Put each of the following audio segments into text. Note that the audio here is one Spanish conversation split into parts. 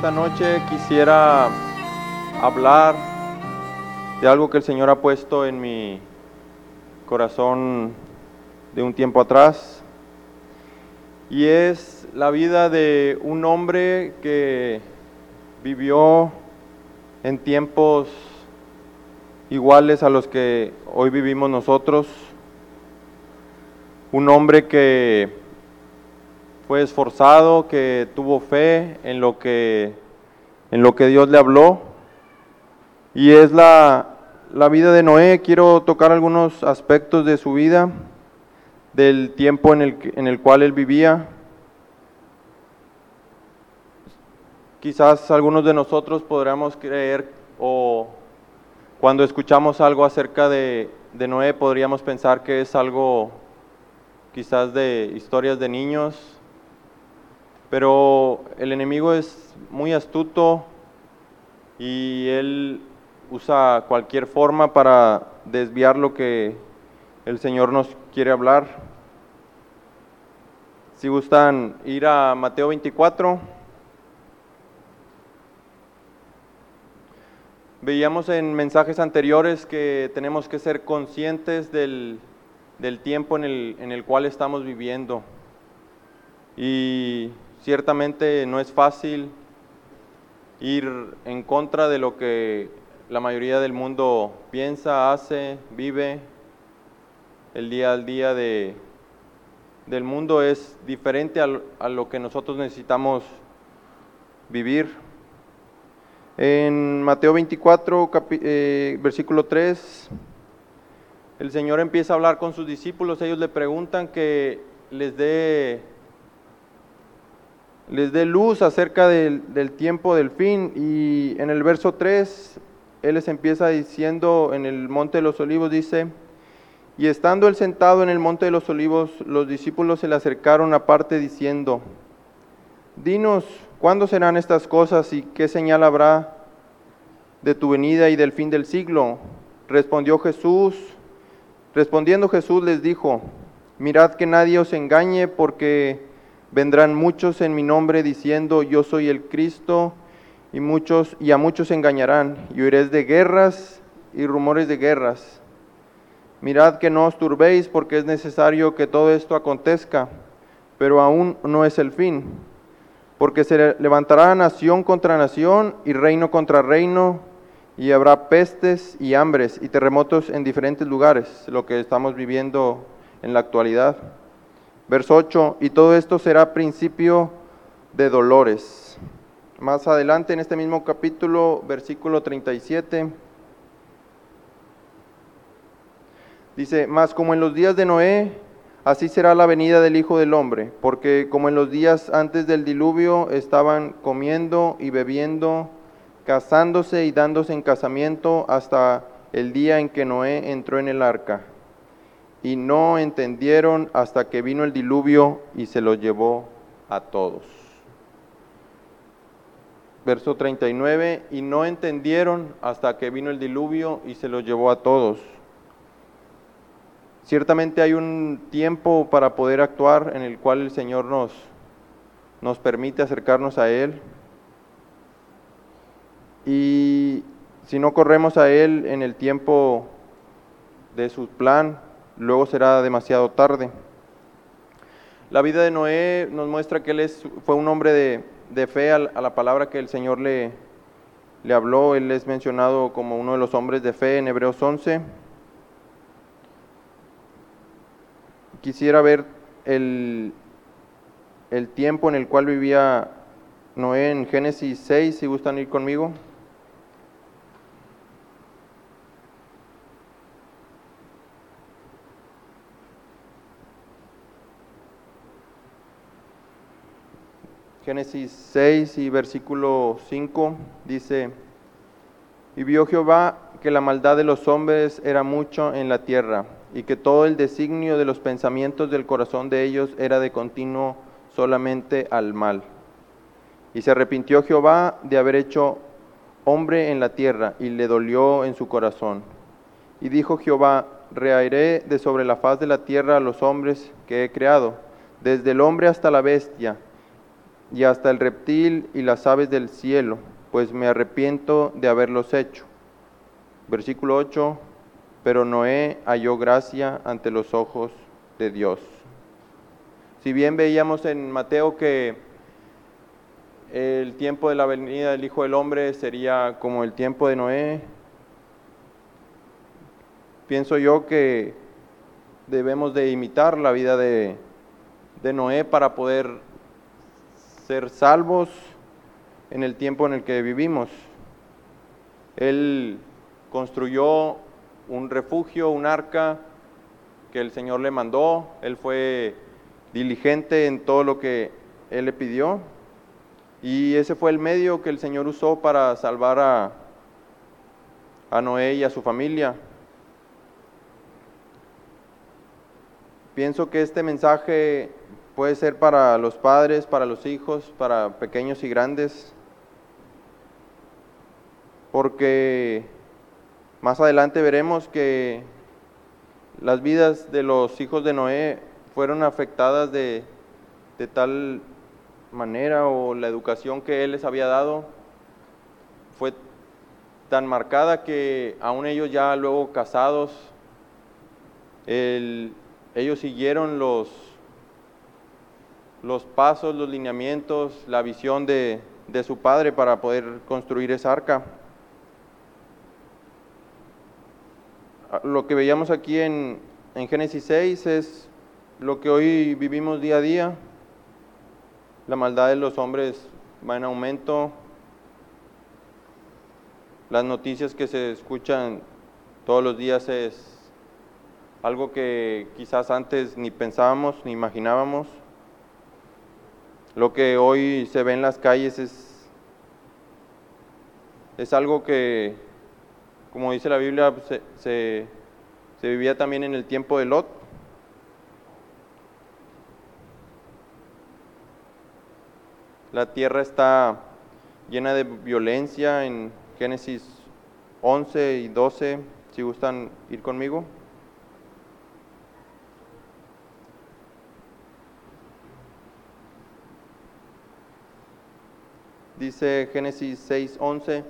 esta noche quisiera hablar de algo que el Señor ha puesto en mi corazón de un tiempo atrás. Y es la vida de un hombre que vivió en tiempos iguales a los que hoy vivimos nosotros. Un hombre que fue esforzado, que tuvo fe en lo que, en lo que Dios le habló. Y es la, la vida de Noé. Quiero tocar algunos aspectos de su vida, del tiempo en el, en el cual él vivía. Quizás algunos de nosotros podríamos creer o cuando escuchamos algo acerca de, de Noé podríamos pensar que es algo quizás de historias de niños, pero el enemigo es muy astuto y él usa cualquier forma para desviar lo que el Señor nos quiere hablar. Si gustan ir a Mateo 24. Veíamos en mensajes anteriores que tenemos que ser conscientes del, del tiempo en el, en el cual estamos viviendo. Y Ciertamente no es fácil ir en contra de lo que la mayoría del mundo piensa, hace, vive. El día al día de, del mundo es diferente a, lo que nosotros necesitamos vivir. En Mateo 24, eh, versículo 3, el Señor empieza a hablar con sus discípulos, ellos le preguntan que les dé les dé luz acerca del, tiempo del fin. Y en el verso 3, Él les empieza diciendo en el monte de los olivos, dice, y estando él sentado en el monte de los olivos, los discípulos se le acercaron aparte diciendo, dinos, ¿cuándo serán estas cosas y qué señal habrá de tu venida y del fin del siglo? Respondió Jesús, respondiendo Jesús les dijo, mirad que nadie os engañe porque Vendrán muchos en mi nombre diciendo, yo soy el Cristo, y muchos y a muchos engañarán, y oiréis de guerras y rumores de guerras. Mirad que no os turbéis, porque es necesario que todo esto acontezca, pero aún no es el fin, porque se levantará nación contra nación y reino contra reino, y habrá pestes y hambres y terremotos en diferentes lugares, lo que estamos viviendo en la actualidad. Verso 8, y todo esto será principio de dolores. Más adelante en este mismo capítulo, versículo 37, dice, más como en los días de Noé, así será la venida del Hijo del Hombre, porque como en los días antes del diluvio estaban comiendo y bebiendo, casándose y dándose en casamiento hasta el día en que Noé entró en el arca y no entendieron hasta que vino el diluvio y se los llevó a todos. Verso 39, y no entendieron hasta que vino el diluvio y se los llevó a todos. Ciertamente hay un tiempo para poder actuar en el cual el Señor nos, nos permite acercarnos a Él. Y si no corremos a Él en el tiempo de su plan, luego será demasiado tarde. La vida de Noé nos muestra que él es, fue un hombre de, fe a, la palabra que el Señor le, le habló. Él es mencionado como uno de los hombres de fe en Hebreos 11. Quisiera ver el, el tiempo en el cual vivía Noé en Génesis 6, si gustan ir conmigo. Génesis 6 y versículo 5 dice, y vio Jehová que la maldad de los hombres era mucho en la tierra, y que todo el designio de los pensamientos del corazón de ellos era de continuo solamente al mal. Y se arrepintió Jehová de haber hecho hombre en la tierra, y le dolió en su corazón. Y dijo Jehová, reairé de sobre la faz de la tierra a los hombres que he creado, desde el hombre hasta la bestia, y hasta el reptil y las aves del cielo, pues me arrepiento de haberlos hecho. Versículo 8, pero Noé halló gracia ante los ojos de Dios. Si bien veíamos en Mateo que el tiempo de la venida del Hijo del Hombre sería como el tiempo de Noé, pienso yo que debemos de imitar la vida de, de Noé para poder ser salvos en el tiempo en el que vivimos. Él construyó un refugio, un arca que el Señor le mandó. Él fue diligente en todo lo que Él le pidió. Y ese fue el medio que el Señor usó para salvar a, a Noé y a su familia. Pienso que este mensaje puede ser para los padres, para los hijos, para pequeños y grandes, porque más adelante veremos que las vidas de los hijos de Noé fueron afectadas de, tal manera o la educación que él les había dado fue tan marcada que aún ellos ya luego casados, ellos siguieron los, los pasos, los lineamientos, la visión de, de su padre para poder construir esa arca. Ah, lo que veíamos aquí en, en Génesis 6 es lo que hoy vivimos día a día. La maldad de los hombres va en aumento. Las noticias que se escuchan todos los días es algo que quizás antes ni pensábamos ni imaginábamos. Lo que hoy se ve en las calles es, es algo que, como dice la Biblia, se, se, se vivía también en el tiempo de Lot. La tierra está llena de violencia en Génesis 11 y 12, si gustan ir conmigo. Dice Génesis 6:11,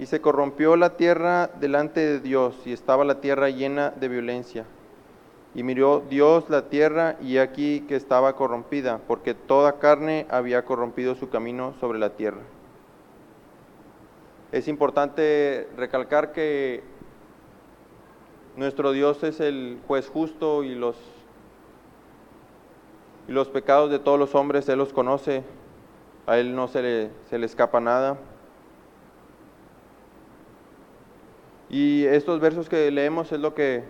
y se corrompió la tierra delante de Dios, y estaba la tierra llena de violencia. Y miró Dios la tierra, y aquí que estaba corrompida, porque toda carne había corrompido su camino sobre la tierra. Es importante recalcar que nuestro Dios es el juez justo y los, y los pecados de todos los hombres Él los conoce a Él no se le, se le escapa nada. Y estos versos que leemos es lo que,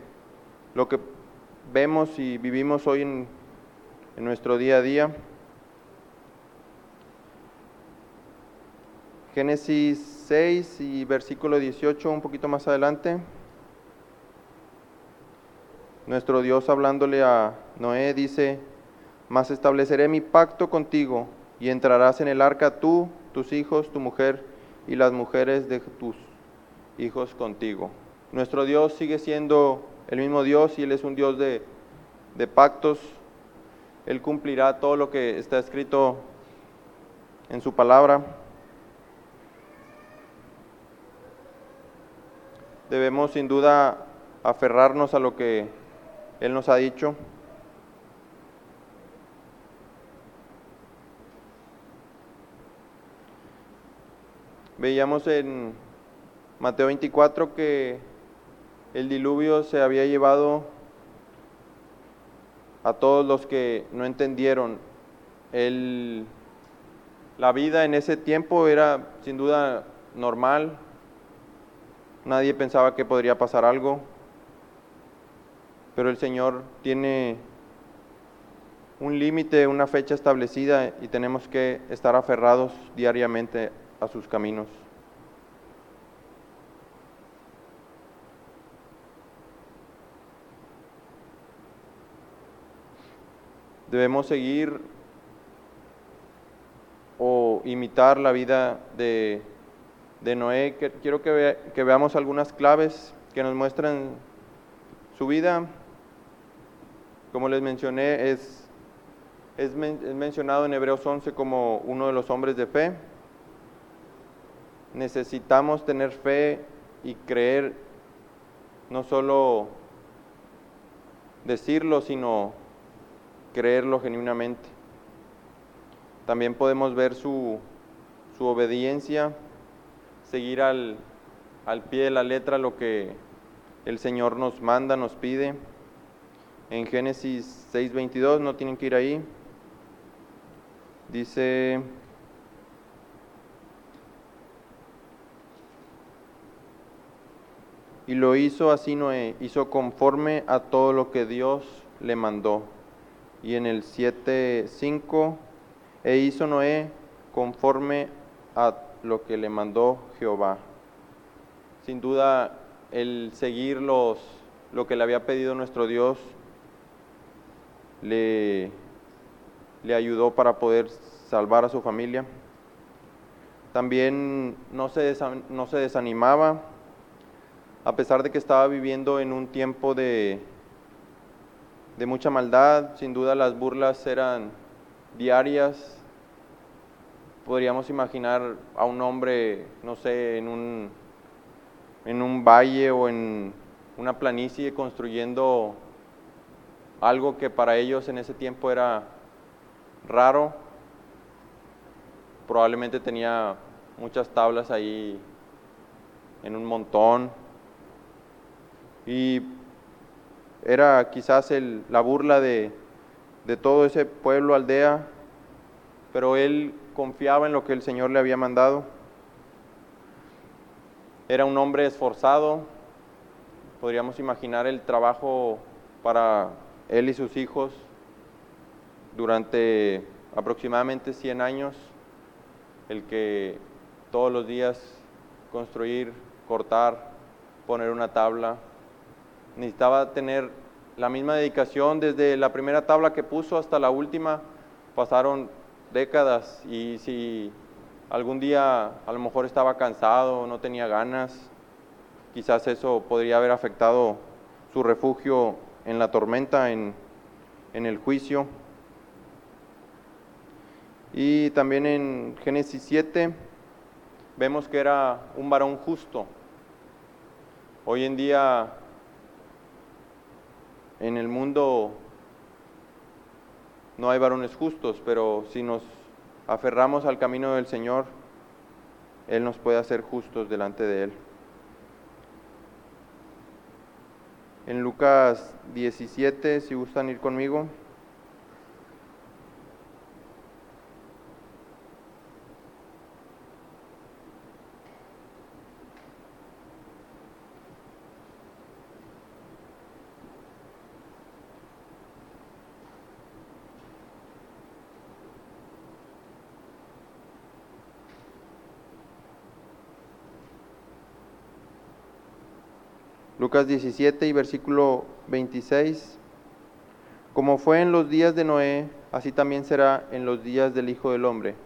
lo que vemos y vivimos hoy en, en nuestro día a día. Génesis 6 y versículo 18, un poquito más adelante. Nuestro Dios hablándole a Noé dice, mas estableceré mi pacto contigo y entrarás en el arca tú, tus hijos, tu mujer y las mujeres de tus hijos contigo. Nuestro Dios sigue siendo el mismo Dios y Él es un Dios de, de pactos. Él cumplirá todo lo que está escrito en su palabra. Debemos sin duda aferrarnos a lo que Él nos ha dicho. Veíamos en Mateo 24 que el diluvio se había llevado a todos los que no entendieron. El, la vida en ese tiempo era sin duda normal, nadie pensaba que podría pasar algo, pero el Señor tiene un límite, una fecha establecida y tenemos que estar aferrados diariamente a sus caminos. Debemos seguir o imitar la vida de, de Noé. Quiero que, que veamos algunas claves que nos muestran su vida. Como les mencioné, es Es, men- es mencionado en Hebreos 11 como uno de los hombres de fe. Necesitamos tener fe y creer, no solo decirlo, sino creerlo genuinamente. También podemos ver su, su obediencia, seguir al, al pie de la letra lo que el Señor nos manda, nos pide. En Génesis 6:22, no tienen que ir ahí. Dice, y lo hizo así Noé, hizo conforme a todo lo que Dios le mandó. Y en el 7:5, e hizo Noé conforme a lo que le mandó Jehová. Sin duda, el seguir los, lo que le había pedido nuestro Dios le, le ayudó para poder salvar a su familia. También no se, no se desanimaba, a pesar de que estaba viviendo en un tiempo de, de mucha maldad, sin duda las burlas eran diarias. Podríamos imaginar a un hombre, no sé, en un, en un valle o en una planicie construyendo algo que para ellos en ese tiempo era raro. Probablemente tenía muchas tablas ahí en un montón. Y era quizás el- la burla de, de todo ese pueblo, aldea, pero él confiaba en lo que el Señor le había mandado. Era un hombre esforzado, podríamos imaginar el trabajo para él y sus hijos durante aproximadamente 100 años, el que todos los días construir, cortar, poner una tabla, necesitaba tener la misma dedicación desde la primera tabla que puso hasta la última, pasaron décadas y si algún día a lo mejor estaba cansado, no tenía ganas, quizás eso podría haber afectado su refugio en la tormenta, en, en el juicio. Y también en Génesis 7 vemos que era un varón justo. Hoy en día en el mundo no hay varones justos, pero si nos aferramos al camino del Señor, Él nos puede hacer justos delante de Él. En Lucas 17, si gustan ir conmigo. Lucas 17 y versículo 26. Como fue en los días de Noé, así también será en los días del Hijo del Hombre.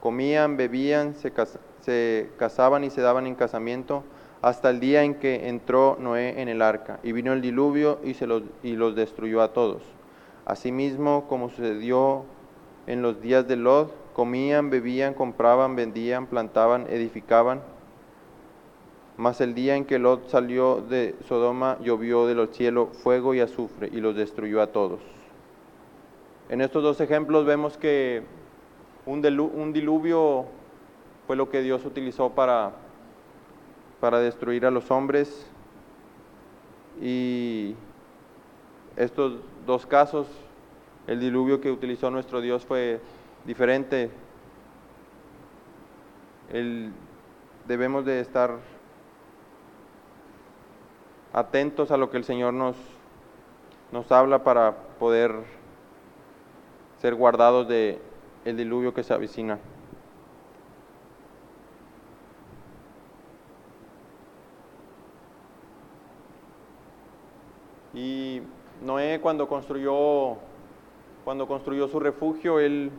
Comían, bebían, se, cas- se casaban y se daban en casamiento hasta el día en que entró Noé en el arca, y vino el diluvio y, se los, y los destruyó a todos. Asimismo, como sucedió en los días de Lot, comían, bebían, compraban, vendían, plantaban, edificaban. Mas el día en que Lot salió de Sodoma, llovió de los cielos fuego y azufre y los destruyó a todos. En estos dos ejemplos vemos que un, diluvio fue lo que Dios utilizó para, para destruir a los hombres. Y estos dos casos, el diluvio que utilizó nuestro Dios fue diferente. El- debemos de estar atentos a lo que el Señor nos, nos habla para poder ser guardados de el diluvio que se avecina. Y Noé cuando construyó cuando construyó su refugio, él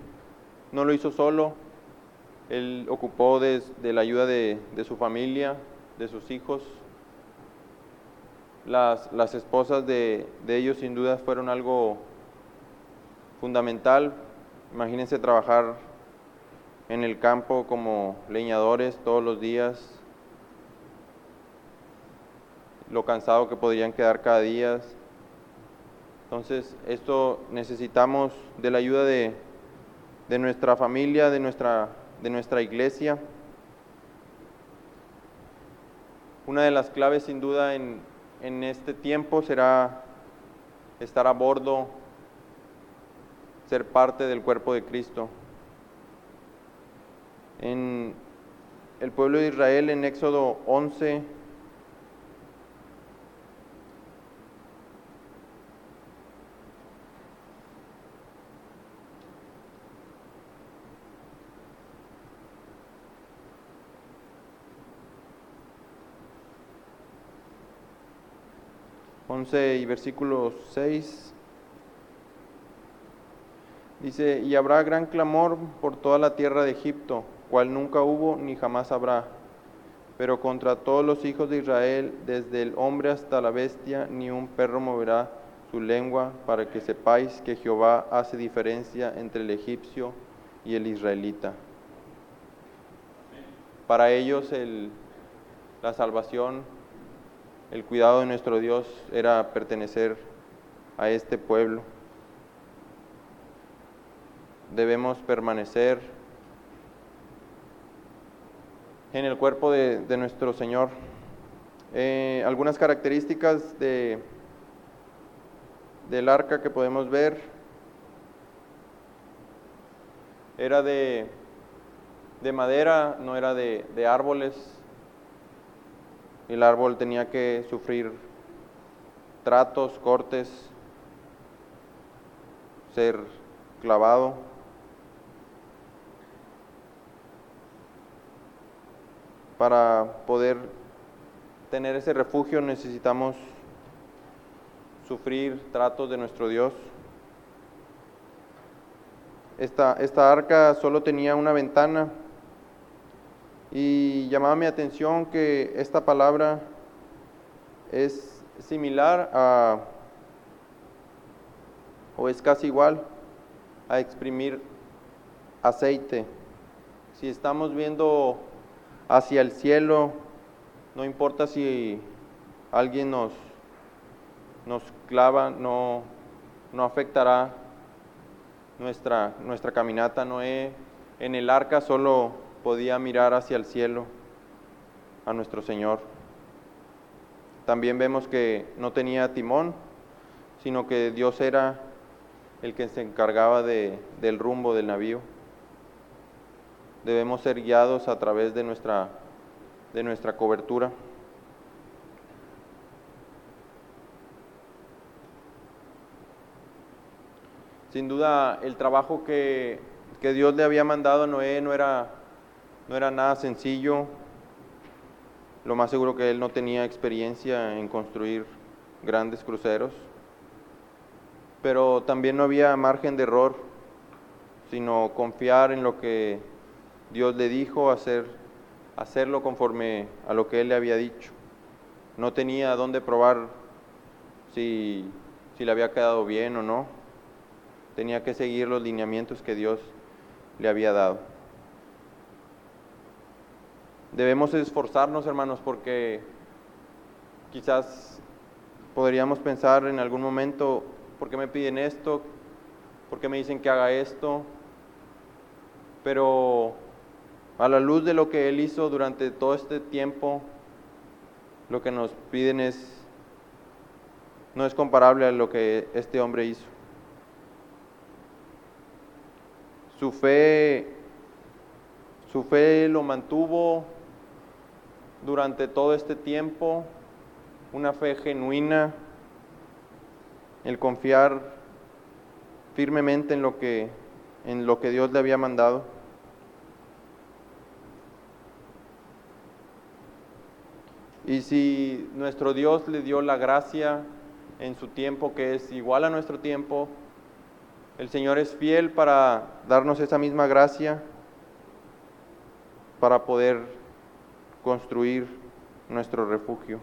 no lo hizo solo, él ocupó de, la ayuda de su familia, de sus hijos, las, las esposas de, de ellos sin duda fueron algo fundamental Imagínense trabajar en el campo como leñadores todos los días, lo cansado que podrían quedar cada día. Entonces, esto necesitamos de la ayuda de, de nuestra familia, de nuestra, de nuestra iglesia. Una de las claves sin duda en, en este tiempo será estar a bordo, ser parte del cuerpo de Cristo. En el pueblo de Israel en Éxodo 11, once y versículo 6. Dice, y habrá gran clamor por toda la tierra de Egipto, cual nunca hubo ni jamás habrá. Pero contra todos los hijos de Israel, desde el hombre hasta la bestia, ni un perro moverá su lengua, para que sepáis que Jehová hace diferencia entre el egipcio y el israelita. Para ellos el, la salvación, el cuidado de nuestro Dios era pertenecer a este pueblo. Debemos permanecer en el cuerpo de, nuestro Señor. Eh, algunas características de, del arca que podemos ver era de, de madera, no era de árboles. El árbol tenía que sufrir tratos, cortes, ser clavado. Para poder tener ese refugio necesitamos sufrir tratos de nuestro Dios. Esta, esta arca solo tenía una ventana y llamaba mi atención que esta palabra es similar a, o es casi igual a exprimir aceite. Si estamos viendo hacia el cielo, no importa si alguien nos, nos clava, no, no afectará nuestra, nuestra caminata. Noé en el arca solo podía mirar hacia el cielo a nuestro Señor. También vemos que no tenía timón, sino que Dios era el que se encargaba de, del rumbo del navío. Debemos ser guiados a través de nuestra, de nuestra cobertura. Sin duda, el trabajo que, que Dios le había mandado a Noé no era, no era nada sencillo. Lo más seguro que él no tenía experiencia en construir grandes cruceros, pero también no había margen de error, sino confiar en lo que Dios le dijo, hacer, hacerlo conforme a lo que él le había dicho. No tenía dónde probar si, si le había quedado bien o no. Tenía que seguir los lineamientos que Dios le había dado. Debemos esforzarnos, hermanos, porque quizás podríamos pensar en algún momento, ¿por qué me piden esto? ¿Por qué me dicen que haga esto? Pero a la luz de lo que Él hizo durante todo este tiempo, lo que nos piden es, no es comparable a lo que este hombre hizo. Su fe, su fe lo mantuvo durante todo este tiempo, una fe genuina, el confiar firmemente en lo que, en lo que Dios le había mandado. Y si nuestro Dios le dio la gracia en su tiempo, que es igual a nuestro tiempo, el Señor es fiel para darnos esa misma gracia para poder construir nuestro refugio.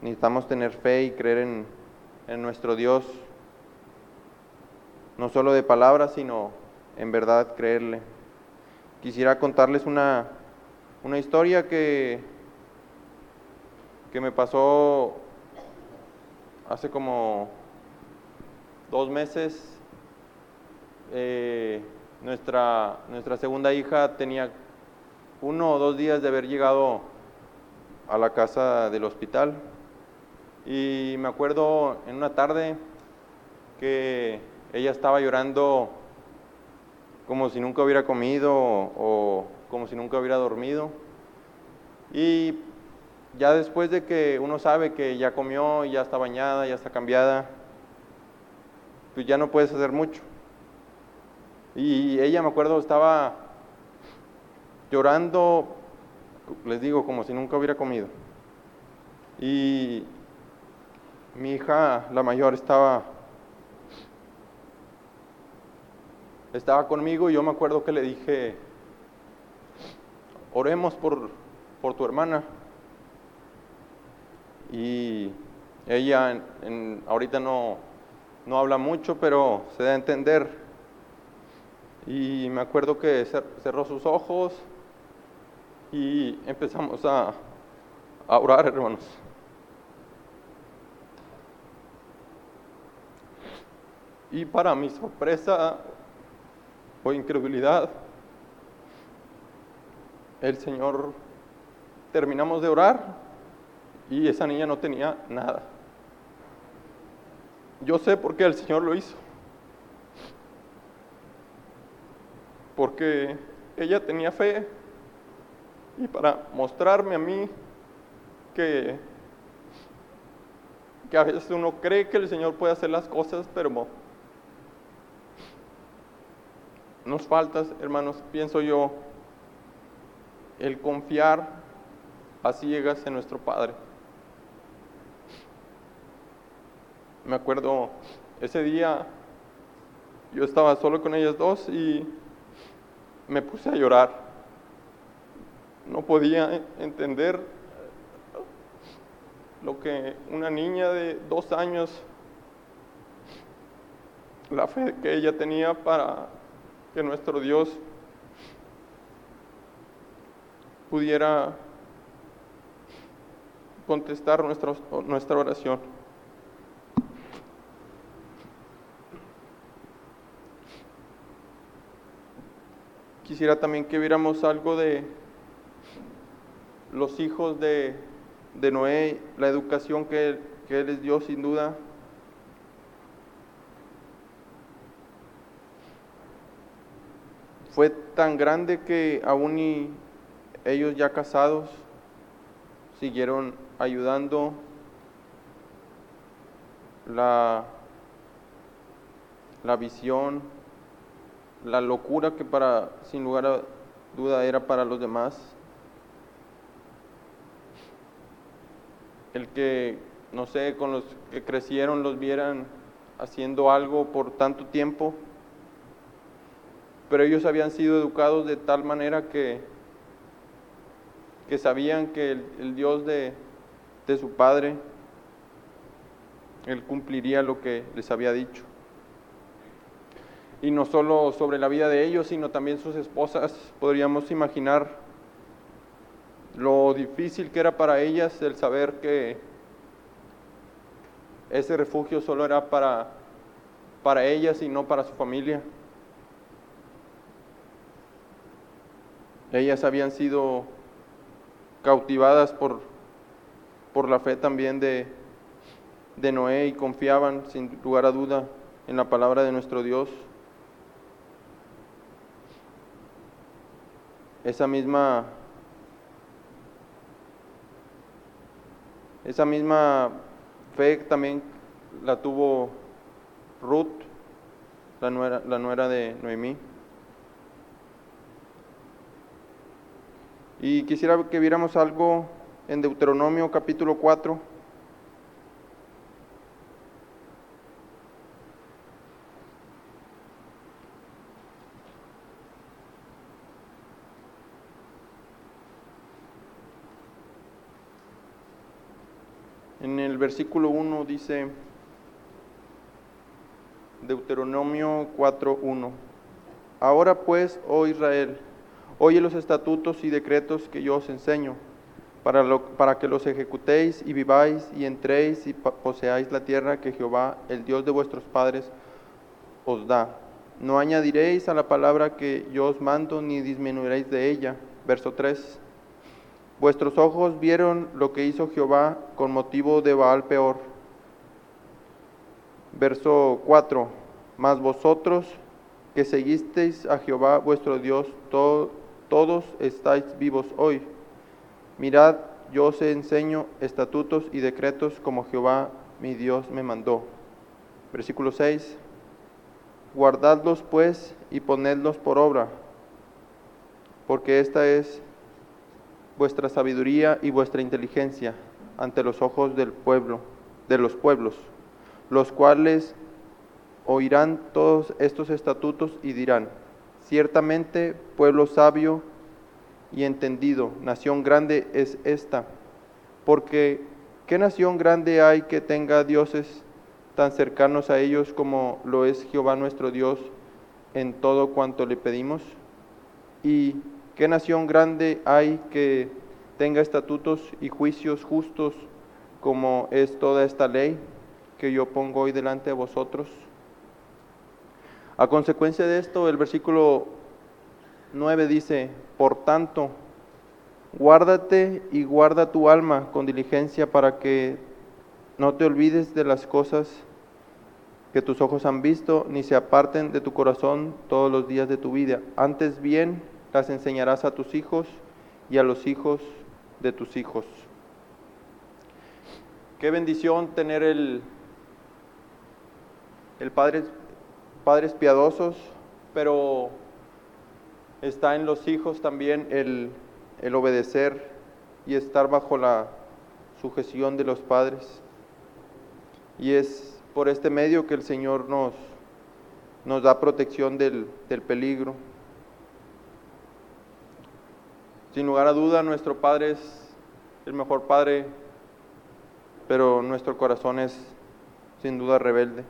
Necesitamos tener fe y creer en, en nuestro Dios no solo de palabras, sino en verdad creerle. Quisiera contarles una, una historia que, que me pasó hace como dos meses. Eh, nuestra, nuestra segunda hija tenía uno o dos días de haber llegado a la casa del hospital y me acuerdo en una tarde que ella estaba llorando como si nunca hubiera comido o como si nunca hubiera dormido. Y ya después de que uno sabe que ya comió, ya está bañada, ya está cambiada, pues ya no puedes hacer mucho. Y ella, me acuerdo, estaba llorando, les digo, como si nunca hubiera comido. Y mi hija, la mayor, estaba estaba conmigo y yo me acuerdo que le dije, oremos por, por tu hermana. Y ella ahorita no, no habla mucho, pero se da a entender. Y me acuerdo que cerró sus ojos y empezamos a, orar, hermanos. Y para mi sorpresa o incredulidad, el Señor, terminamos de orar y esa niña no tenía nada. Yo sé por qué el Señor lo hizo. Porque ella tenía fe y para mostrarme a mí que, que a veces uno cree que el Señor puede hacer las cosas, pero nos falta, hermanos, pienso yo, el confiar a ciegas en nuestro Padre. Me acuerdo ese día, yo estaba solo con ellas dos y me puse a llorar. No podía entender lo que una niña de dos años, la fe que ella tenía para que nuestro Dios pudiera contestar nuestra, nuestra oración. Quisiera también que viéramos algo de los hijos de, de Noé, la educación que, que Él les dio sin duda. fue tan grande que aún ellos ya casados siguieron ayudando la, la visión, la locura que para, sin lugar a duda, era para los demás. El que, no sé, con los que crecieron los vieran haciendo algo por tanto tiempo, pero ellos habían sido educados de tal manera que, que sabían que el, Dios de, de su Padre, Él cumpliría lo que les había dicho. Y no solo sobre la vida de ellos, sino también sus esposas. Podríamos imaginar lo difícil que era para ellas el saber que ese refugio solo era para, para ellas y no para su familia. Ellas habían sido cautivadas por, por la fe también de, de Noé y confiaban sin lugar a duda en la palabra de nuestro Dios. Esa misma esa misma fe también la tuvo Ruth, la nuera, la nuera de Noemí. Y quisiera que viéramos algo en Deuteronomio capítulo 4. En el versículo 1 dice, Deuteronomio 4.1. Ahora pues, oh Israel, oye los estatutos y decretos que yo os enseño, para, lo- para que los ejecutéis y viváis y entréis y poseáis la tierra que Jehová, el Dios de vuestros padres, os da. No añadiréis a la palabra que yo os mando, ni disminuiréis de ella. Verso 3. Vuestros ojos vieron lo que hizo Jehová con motivo de Baal peor. Verso 4. Mas vosotros que seguisteis a Jehová vuestro Dios, to- todos estáis vivos hoy. Mirad, yo os enseño estatutos y decretos como Jehová mi Dios me mandó. Versículo 6. Guardadlos pues y ponedlos por obra, porque esta es vuestra sabiduría y vuestra inteligencia ante los ojos del pueblo, de los pueblos, los cuales oirán todos estos estatutos y dirán, ciertamente pueblo sabio y entendido, nación grande es esta, porque ¿qué nación grande hay que tenga dioses tan cercanos a ellos como lo es Jehová nuestro Dios en todo cuanto le pedimos? ¿Y qué nación grande hay que tenga estatutos y juicios justos como es toda esta ley que yo pongo hoy delante de vosotros? A consecuencia de esto, el versículo 9 dice, por tanto, guárdate y guarda tu alma con diligencia para que no te olvides de las cosas que tus ojos han visto, ni se aparten de tu corazón todos los días de tu vida. Antes bien las enseñarás a tus hijos y a los hijos de tus hijos. Qué bendición tener el, el padres, padres piadosos, pero está en los hijos también el, el obedecer y estar bajo la sujeción de los padres. Y es por este medio que el Señor nos, nos da protección del, del peligro. Sin lugar a duda, nuestro Padre es el mejor Padre, pero nuestro corazón es sin duda rebelde.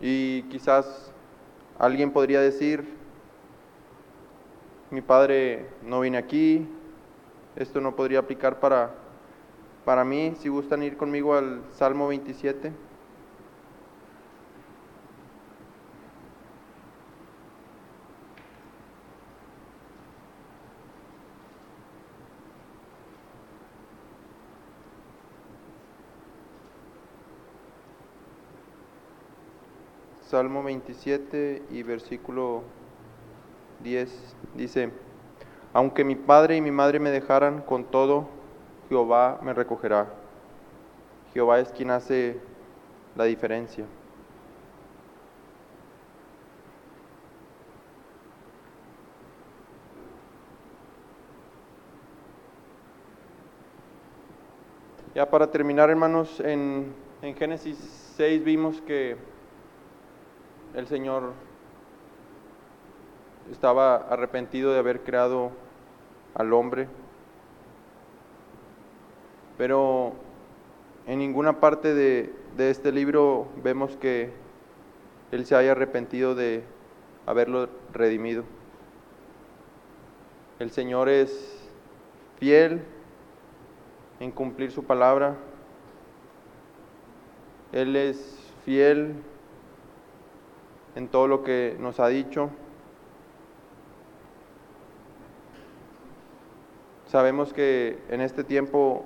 Y quizás alguien podría decir, mi Padre no viene aquí, esto no podría aplicar para, para mí, si gustan ir conmigo al Salmo 27. Salmo 27 y versículo 10 dice, aunque mi padre y mi madre me dejaran con todo, Jehová me recogerá. Jehová es quien hace la diferencia. Ya para terminar, hermanos, en, en Génesis 6 vimos que el Señor estaba arrepentido de haber creado al hombre, pero en ninguna parte de, de este libro vemos que Él se haya arrepentido de haberlo redimido. El Señor es fiel en cumplir su palabra. Él es fiel en todo lo que nos ha dicho. Sabemos que en este tiempo,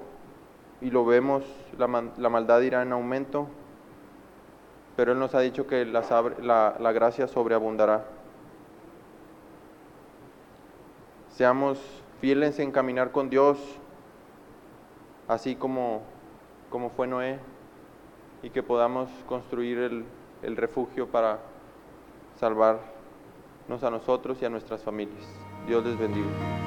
y lo vemos, la, maldad irá en aumento, pero Él nos ha dicho que la- la gracia sobreabundará. Seamos fieles en caminar con Dios, así como, como fue Noé, y que podamos construir el, el refugio para salvarnos a nosotros y a nuestras familias. Dios les bendiga.